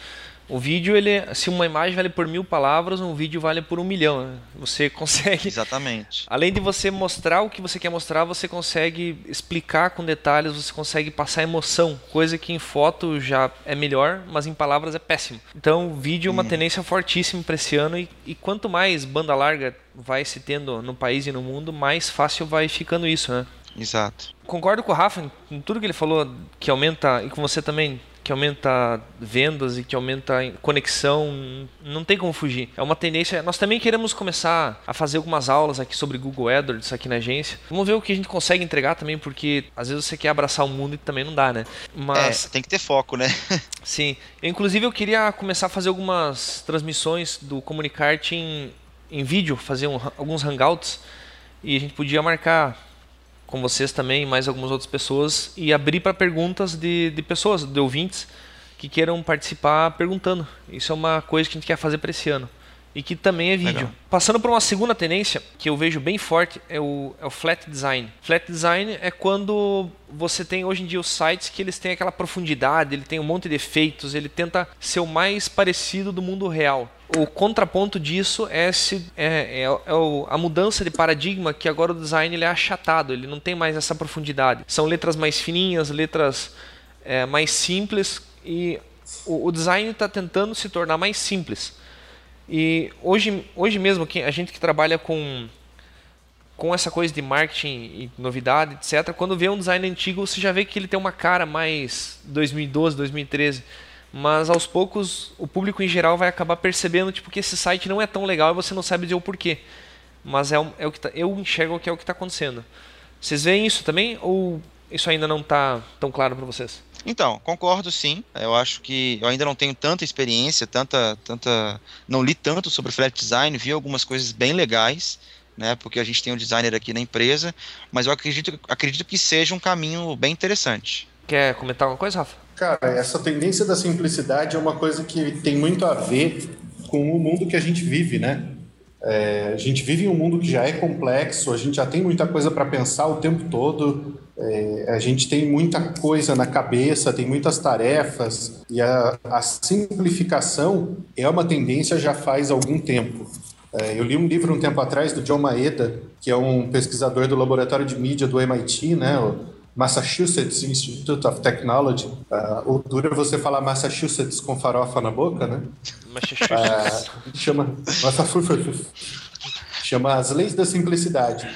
[SPEAKER 1] O vídeo, ele, se uma imagem vale por mil palavras, um vídeo vale por um milhão. Né? Você consegue.
[SPEAKER 3] Exatamente.
[SPEAKER 1] Além de você mostrar o que você quer mostrar, você consegue explicar com detalhes, você consegue passar emoção, coisa que em foto já é melhor, mas em palavras é péssimo. Então, o vídeo é uma hum. tendência fortíssima para esse ano e, e quanto mais banda larga vai se tendo no país e no mundo, mais fácil vai ficando isso, né?
[SPEAKER 3] Exato.
[SPEAKER 1] Concordo com o Rafa em tudo que ele falou, que aumenta, e com você também, que aumenta vendas e que aumenta conexão, não tem como fugir. É uma tendência. Nós também queremos começar a fazer algumas aulas aqui sobre Google AdWords aqui na agência. Vamos ver o que a gente consegue entregar também, porque às vezes você quer abraçar o mundo e também não dá, né?
[SPEAKER 3] Mas é, tem que ter foco, né?
[SPEAKER 1] sim. Inclusive eu queria começar a fazer algumas transmissões do Comunicarte em, em vídeo, fazer um, alguns hangouts e a gente podia marcar com vocês também, mais algumas outras pessoas, e abrir para perguntas de, de pessoas, de ouvintes, que queiram participar perguntando. Isso é uma coisa que a gente quer fazer para esse ano. E que também é vídeo. Legal. Passando por uma segunda tendência, que eu vejo bem forte, é o, é o flat design. Flat design é quando você tem hoje em dia os sites que eles têm aquela profundidade, ele tem um monte de efeitos, ele tenta ser o mais parecido do mundo real. O contraponto disso é, esse, é, é, é a mudança de paradigma que agora o design ele é achatado, ele não tem mais essa profundidade. São letras mais fininhas, letras é, mais simples e o, o design está tentando se tornar mais simples. E hoje, hoje mesmo, a gente que trabalha com, com essa coisa de marketing e novidade, etc., quando vê um design antigo, você já vê que ele tem uma cara mais 2012, 2013 mas aos poucos o público em geral vai acabar percebendo tipo, que esse site não é tão legal e você não sabe dizer o porquê. Mas é, é o que tá, eu enxergo que é o que está acontecendo. Vocês veem isso também ou isso ainda não está tão claro para vocês?
[SPEAKER 3] Então, concordo sim. Eu acho que eu ainda não tenho tanta experiência, tanta, tanta, não li tanto sobre flat design, vi algumas coisas bem legais, né? Porque a gente tem um designer aqui na empresa, mas eu acredito, acredito que seja um caminho bem interessante.
[SPEAKER 1] Quer comentar alguma coisa, Rafa?
[SPEAKER 2] Cara, essa tendência da simplicidade é uma coisa que tem muito a ver com o mundo que a gente vive, né? É, a gente vive em um mundo que já é complexo, a gente já tem muita coisa para pensar o tempo todo. É, a gente tem muita coisa na cabeça, tem muitas tarefas, e a, a simplificação é uma tendência já faz algum tempo. É, eu li um livro um tempo atrás do John Maeda, que é um pesquisador do laboratório de mídia do MIT, né, o Massachusetts Institute of Technology. Uh, o duro é você falar Massachusetts com farofa na boca, né? Massachusetts. Uh, chama, Massachusetts. chama As Leis da Simplicidade.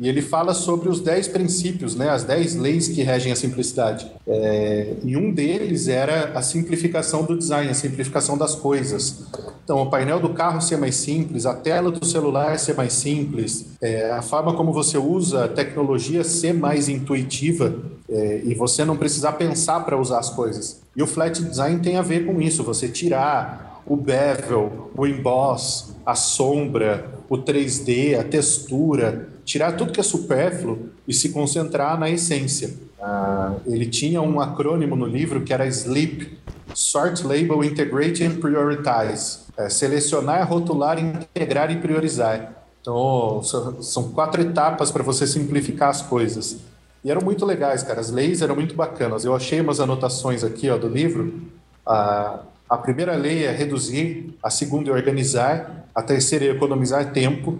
[SPEAKER 2] E ele fala sobre os 10 princípios, né, as 10 leis que regem a simplicidade. É, e um deles era a simplificação do design, a simplificação das coisas. Então, o painel do carro ser mais simples, a tela do celular ser mais simples, é, a forma como você usa a tecnologia ser mais intuitiva é, e você não precisar pensar para usar as coisas. E o flat design tem a ver com isso, você tirar o bevel, o emboss, a sombra, o 3D, a textura, tirar tudo que é supérfluo e se concentrar na essência. Ah, ele tinha um acrônimo no livro que era SLEEP, Sort, Label, Integrate and Prioritize. É, selecionar, rotular, integrar e priorizar. Então, são quatro etapas para você simplificar as coisas. E eram muito legais, cara. As leis eram muito bacanas. Eu achei umas anotações aqui ó, do livro. A, a primeira lei é reduzir, a segunda é organizar, a terceira é economizar tempo,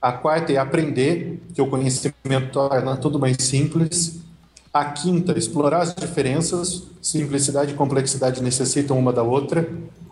[SPEAKER 2] a quarta é aprender, que o conhecimento torna tudo mais simples. A quinta, explorar as diferenças. Simplicidade e complexidade necessitam uma da outra.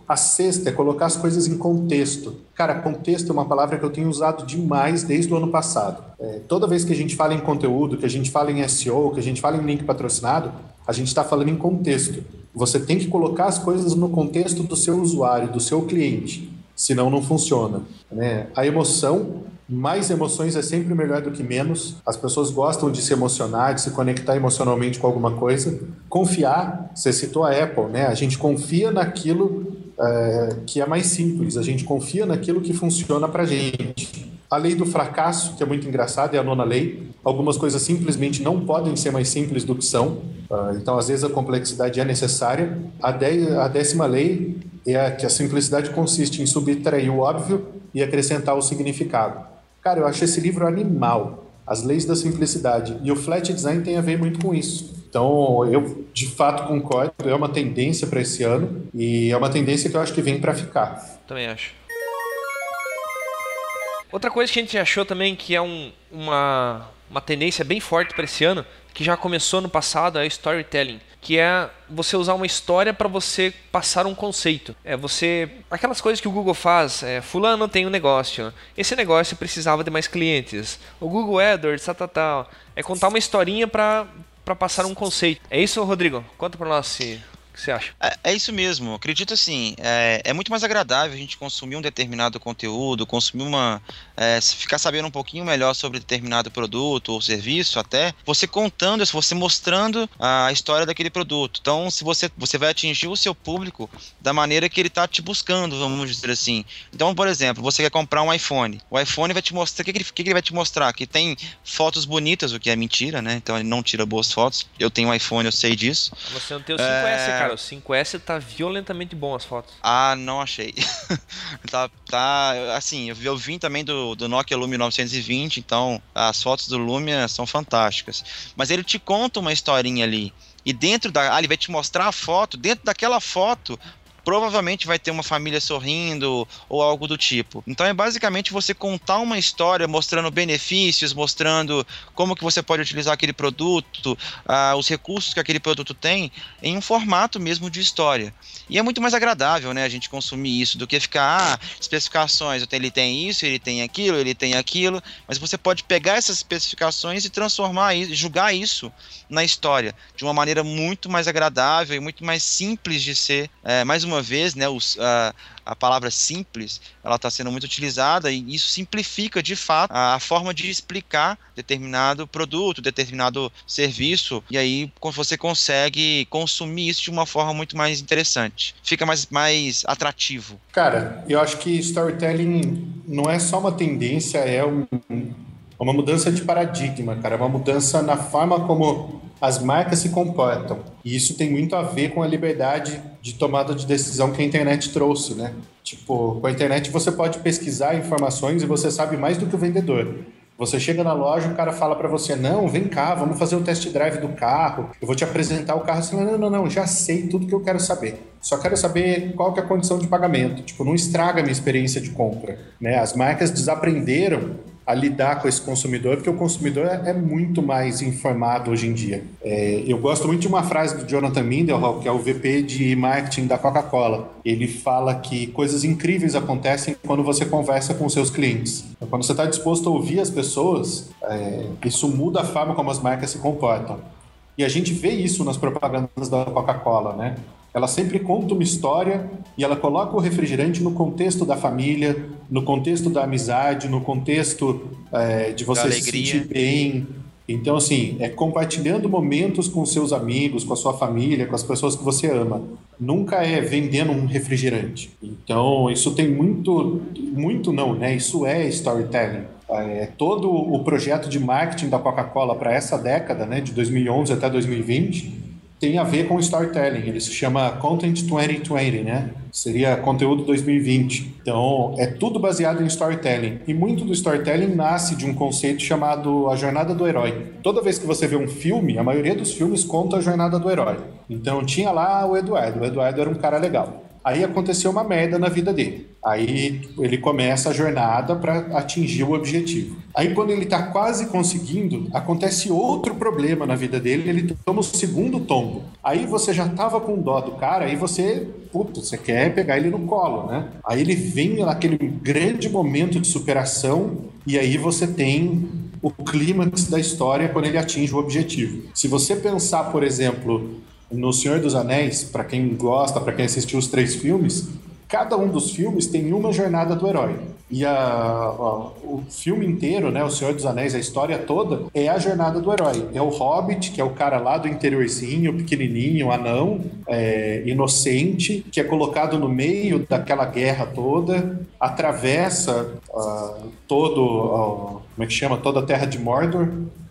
[SPEAKER 2] A sexta é colocar as coisas em contexto. Cara, contexto é uma palavra que eu tenho usado demais desde o ano passado. É, toda vez que a gente fala em conteúdo, que a gente fala em SEO, que a gente fala em link patrocinado, a gente está falando em contexto. Você tem que colocar as coisas no contexto do seu usuário, do seu cliente, senão não funciona. Né? A emoção mais emoções é sempre melhor do que menos. As pessoas gostam de se emocionar, de se conectar emocionalmente com alguma coisa. Confiar, você citou a Apple, né? A gente confia naquilo é, que é mais simples, a gente confia naquilo que funciona para gente. A lei do fracasso, que é muito engraçada, é a nona lei. Algumas coisas simplesmente não podem ser mais simples do que são. Uh, então, às vezes, a complexidade é necessária. A, de, a décima lei é a, que a simplicidade consiste em subtrair o óbvio e acrescentar o significado. Cara, eu acho esse livro animal. As leis da simplicidade. E o flat design tem a ver muito com isso. Então, eu de fato concordo, é uma tendência para esse ano e é uma tendência que eu acho que vem para ficar.
[SPEAKER 1] Também acho. Outra coisa que a gente achou também que é um, uma, uma tendência bem forte para esse ano, que já começou no passado, é storytelling que é você usar uma história para você passar um conceito. É você aquelas coisas que o Google faz, é, fulano tem um negócio, esse negócio precisava de mais clientes. O Google AdWords, tal, tal, tal. É contar uma historinha para para passar um conceito. É isso, Rodrigo? Conta para nós se o que você acha?
[SPEAKER 3] É, é, isso mesmo. Acredito assim, é, é, muito mais agradável a gente consumir um determinado conteúdo, consumir uma. É, ficar sabendo um pouquinho melhor sobre determinado produto ou serviço, até você contando você mostrando a história daquele produto. Então, se você, você vai atingir o seu público da maneira que ele está te buscando, vamos dizer assim. Então, por exemplo, você quer comprar um iPhone. O iPhone vai te mostrar. O que, que, ele, que, que ele vai te mostrar? Que tem fotos bonitas, o que é mentira, né? Então ele não tira boas fotos. Eu tenho um iPhone, eu sei disso.
[SPEAKER 1] Você não tem o 5S, é... cara, o 5S tá violentamente bom as fotos.
[SPEAKER 3] Ah, não achei. tá, tá, assim, eu, eu vim também do, do Nokia Lumia 920, então as fotos do Lumia são fantásticas. Mas ele te conta uma historinha ali. E dentro da. Ah, ele vai te mostrar a foto. Dentro daquela foto, provavelmente vai ter uma família sorrindo ou algo do tipo. Então é basicamente você contar uma história mostrando benefícios, mostrando como que você pode utilizar aquele produto, uh, os recursos que aquele produto tem, em um formato mesmo de história. E é muito mais agradável, né, a gente consumir isso do que ficar, ah, especificações, ele tem isso, ele tem aquilo, ele tem aquilo, mas você pode pegar essas especificações e transformar isso, julgar isso na história de uma maneira muito mais agradável e muito mais simples de ser, é, mais uma uma vez, né, os, a, a palavra simples, ela está sendo muito utilizada e isso simplifica de fato a, a, forma de explicar determinado produto, determinado serviço. E aí você consegue consumir isso de uma forma muito mais interessante, fica mais, mais atrativo.
[SPEAKER 2] Cara, eu acho que storytelling não é só uma tendência, é um, uma mudança de paradigma, cara, é uma mudança na forma como as marcas se comportam. E isso tem muito a ver com a liberdade de tomada de decisão que a internet trouxe, né? Tipo, com a internet você pode pesquisar informações e você sabe mais do que o vendedor. Você chega na loja, o cara fala para você: "Não, vem cá, vamos fazer o test drive do carro. Eu vou te apresentar o carro". Você fala: "Não, não, não, já sei tudo que eu quero saber. Só quero saber qual que é a condição de pagamento. Tipo, não estraga a minha experiência de compra, né? As marcas desaprenderam a lidar com esse consumidor, porque o consumidor é, é muito mais informado hoje em dia. É, eu gosto muito de uma frase do Jonathan Mindel, que é o VP de marketing da Coca-Cola. Ele fala que coisas incríveis acontecem quando você conversa com seus clientes. Então, quando você está disposto a ouvir as pessoas, é, isso muda a forma como as marcas se comportam. E a gente vê isso nas propagandas da Coca-Cola, né? Ela sempre conta uma história e ela coloca o refrigerante no contexto da família, no contexto da amizade, no contexto é, de você se sentir bem. Então, assim, é compartilhando momentos com seus amigos, com a sua família, com as pessoas que você ama. Nunca é vendendo um refrigerante. Então, isso tem muito, muito não, né? Isso é storytelling. É, todo o projeto de marketing da Coca-Cola para essa década, né, de 2011 até 2020, tem a ver com storytelling. Ele se chama Content 2020, né? Seria conteúdo 2020. Então, é tudo baseado em storytelling. E muito do storytelling nasce de um conceito chamado a jornada do herói. Toda vez que você vê um filme, a maioria dos filmes conta a jornada do herói. Então, tinha lá o Eduardo. O Eduardo era um cara legal. Aí aconteceu uma merda na vida dele. Aí ele começa a jornada para atingir o objetivo. Aí quando ele está quase conseguindo, acontece outro problema na vida dele, ele toma o segundo tombo. Aí você já tava com dó do cara, aí você, puta, você quer pegar ele no colo, né? Aí ele vem naquele grande momento de superação e aí você tem o clímax da história quando ele atinge o objetivo. Se você pensar, por exemplo, no Senhor dos Anéis, para quem gosta, para quem assistiu os três filmes, cada um dos filmes tem uma jornada do herói. E a, a, o filme inteiro, né, O Senhor dos Anéis, a história toda, é a jornada do herói. É o Hobbit, que é o cara lá do interiorzinho, pequenininho, anão, é, inocente, que é colocado no meio daquela guerra toda, atravessa uh, todo, uh, como é que chama, toda a terra de Mordor.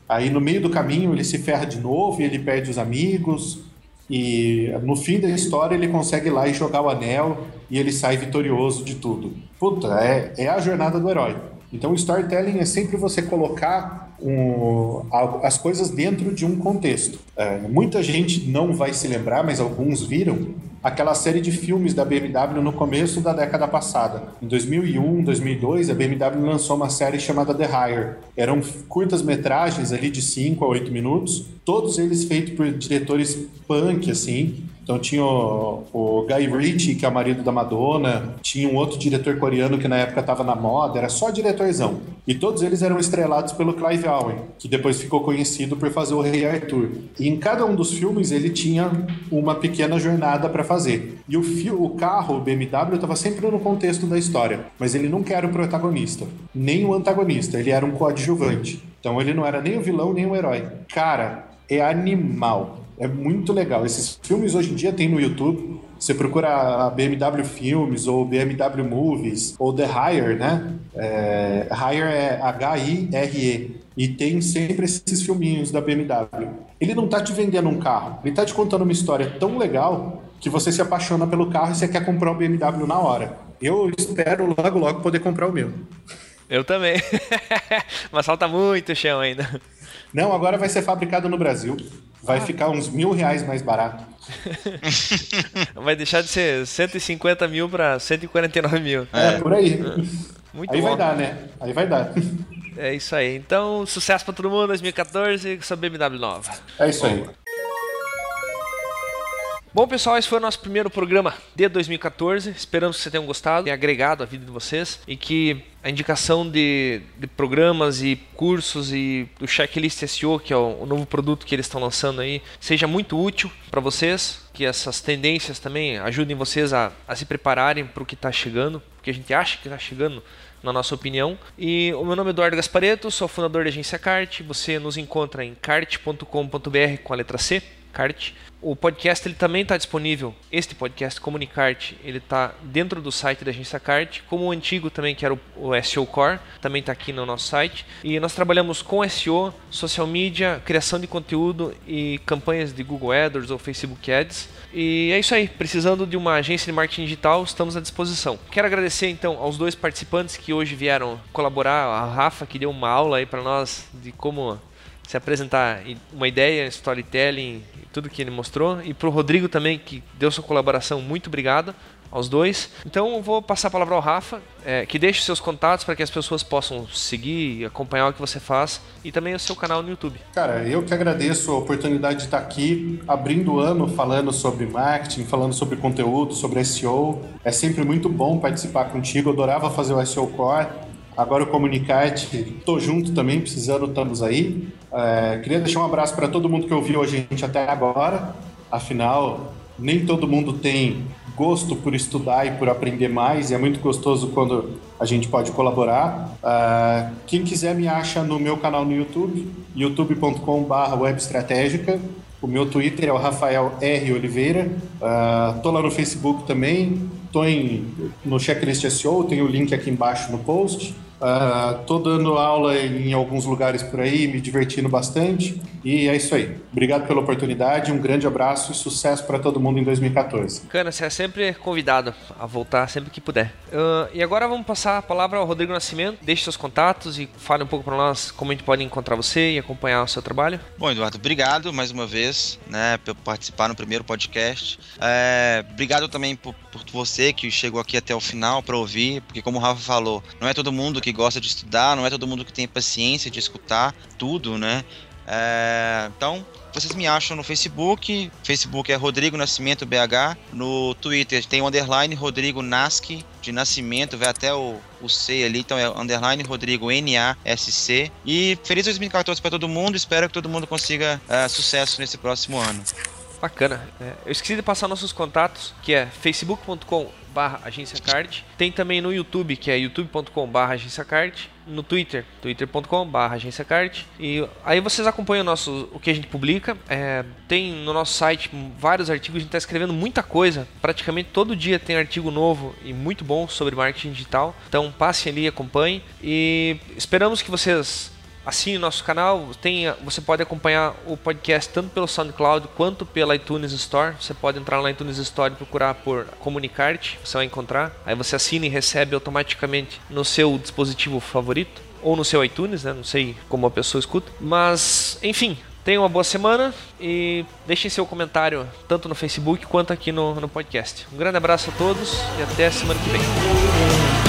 [SPEAKER 2] Aí no meio do caminho ele se ferra de novo e ele perde os amigos. E no fim da história ele consegue ir lá e jogar o anel e ele sai vitorioso de tudo. Puta, é, é a jornada do herói. Então o storytelling é sempre você colocar um, as coisas dentro de um contexto. É, muita gente não vai se lembrar, mas alguns viram aquela série de filmes da BMW no começo da década passada. Em 2001, 2002, a BMW lançou uma série chamada The Hire. Eram curtas metragens ali de 5 a 8 minutos, todos eles feitos por diretores punk, assim, então tinha o, o, Guy Ritchie, que é o marido da Madonna, tinha um outro diretor coreano que na época estava na moda, era só diretorzão. E todos eles eram estrelados pelo Clive Owen, que depois ficou conhecido por fazer o Rei Arthur. E em cada um dos filmes ele tinha uma pequena jornada para fazer. E o, o carro, o BMW, estava sempre no contexto da história, mas ele nunca era o protagonista, nem o antagonista, ele era um coadjuvante. Então ele não era nem o vilão nem o herói. Cara, é animal. É muito legal. Esses filmes hoje em dia tem no YouTube. Você procura a BMW Filmes ou BMW Movies ou The Hire, né? É, Hire é H-I-R-E. E tem sempre esses filminhos da BMW. Ele não tá te vendendo um carro, ele tá te contando uma história tão legal que você se apaixona pelo carro e você quer comprar um BMW na hora. Eu espero logo, logo poder comprar o meu.
[SPEAKER 1] Eu também. Mas falta muito chão ainda.
[SPEAKER 2] Não, agora vai ser fabricado no Brasil. Vai ah. ficar uns mil reais mais barato.
[SPEAKER 1] vai deixar de ser 150 mil para 149 mil.
[SPEAKER 2] É, é, por aí. Muito aí bom. vai dar, né? Aí vai dar.
[SPEAKER 1] É isso aí. Então, sucesso para todo mundo 2014 com essa BMW nova.
[SPEAKER 2] É isso aí.
[SPEAKER 1] Bom, pessoal, esse foi o nosso primeiro programa de 2014. Esperamos que vocês tenham gostado, tenha agregado a vida de vocês e que a indicação de, de programas e cursos e do checklist SEO, que é o, o novo produto que eles estão lançando aí, seja muito útil para vocês, que essas tendências também ajudem vocês a, a se prepararem para o que está chegando, porque a gente acha que está chegando na nossa opinião. E o meu nome é Eduardo Gaspareto, sou fundador da agência CART. Você nos encontra em cart.com.br com a letra C, CART. O podcast ele também está disponível. Este podcast Comunicarte ele está dentro do site da agência Cart, como o antigo também que era o, SEO Core, também está aqui no nosso site. E nós trabalhamos com SEO, social media, criação de conteúdo e campanhas de Google AdWords ou Facebook Ads. E é isso aí. Precisando de uma agência de marketing digital, estamos à disposição. Quero agradecer então aos dois participantes que hoje vieram colaborar. A Rafa, que deu uma aula aí para nós de como se apresentar uma ideia, storytelling, tudo que ele mostrou. E para o Rodrigo também, que deu sua colaboração. Muito obrigado aos dois. Então eu vou passar a palavra ao Rafa, é, que deixe seus contatos para que as pessoas possam seguir acompanhar o que você faz e também o seu canal no YouTube.
[SPEAKER 2] Cara, eu que agradeço a oportunidade de estar aqui abrindo o ano falando sobre marketing, falando sobre conteúdo, sobre SEO. É sempre muito bom participar contigo. Eu adorava fazer o SEO Core. Agora o Comunicate, tô junto também, precisando, estamos aí. É, queria deixar um abraço para todo mundo que ouviu a gente até agora. Afinal, nem todo mundo tem gosto por estudar e por aprender mais, e é muito gostoso quando a gente pode colaborar. Uh, quem quiser me acha no meu canal no YouTube, youtube.com.br webstratégica. O meu Twitter é o Rafael R. Oliveira. Uh, tô lá no Facebook também. Em, no Checklist SEO, tem o link aqui embaixo no post. Uh, tô dando aula em alguns lugares por aí, me divertindo bastante. E é isso aí. Obrigado pela oportunidade, um grande abraço e sucesso para todo mundo em 2014.
[SPEAKER 1] Cana, você é sempre convidado a voltar sempre que puder. Uh, e agora vamos passar a palavra ao Rodrigo Nascimento. Deixe seus contatos e fale um pouco para nós como a gente pode encontrar você e acompanhar o seu trabalho.
[SPEAKER 3] Bom, Eduardo, obrigado mais uma vez né, por participar no primeiro podcast. É, obrigado também por, por você que chegou aqui até o final para ouvir, porque como o Rafa falou, não é todo mundo que que gosta de estudar, não é todo mundo que tem paciência de escutar tudo, né? É, então, vocês me acham no Facebook, Facebook é Rodrigo Nascimento BH, no Twitter tem o underline Rodrigo Nasc de Nascimento, vai até o, o C ali, então é underline Rodrigo N-A-S-C. E feliz 2014 para todo mundo, espero que todo mundo consiga uh, sucesso nesse próximo ano.
[SPEAKER 1] Bacana. É, eu esqueci de passar nossos contatos, que é facebook.com barra agenciacard. Tem também no YouTube, que é youtube.com barra agenciacard. No Twitter, twitter.com barra agenciacard. E aí vocês acompanham o, nosso, o que a gente publica. É, tem no nosso site vários artigos, a gente está escrevendo muita coisa. Praticamente todo dia tem artigo novo e muito bom sobre marketing digital. Então passem ali, acompanhem. E esperamos que vocês assine nosso canal. Tem, você pode acompanhar o podcast tanto pelo SoundCloud quanto pela iTunes Store. Você pode entrar na iTunes Store e procurar por Comunicarte, você vai encontrar. Aí você assina e recebe automaticamente no seu dispositivo favorito ou no seu iTunes, né? Não sei como a pessoa escuta. Mas, enfim, tenham uma boa semana e deixem seu comentário tanto no Facebook quanto aqui no, no podcast. Um grande abraço a todos e até semana que vem.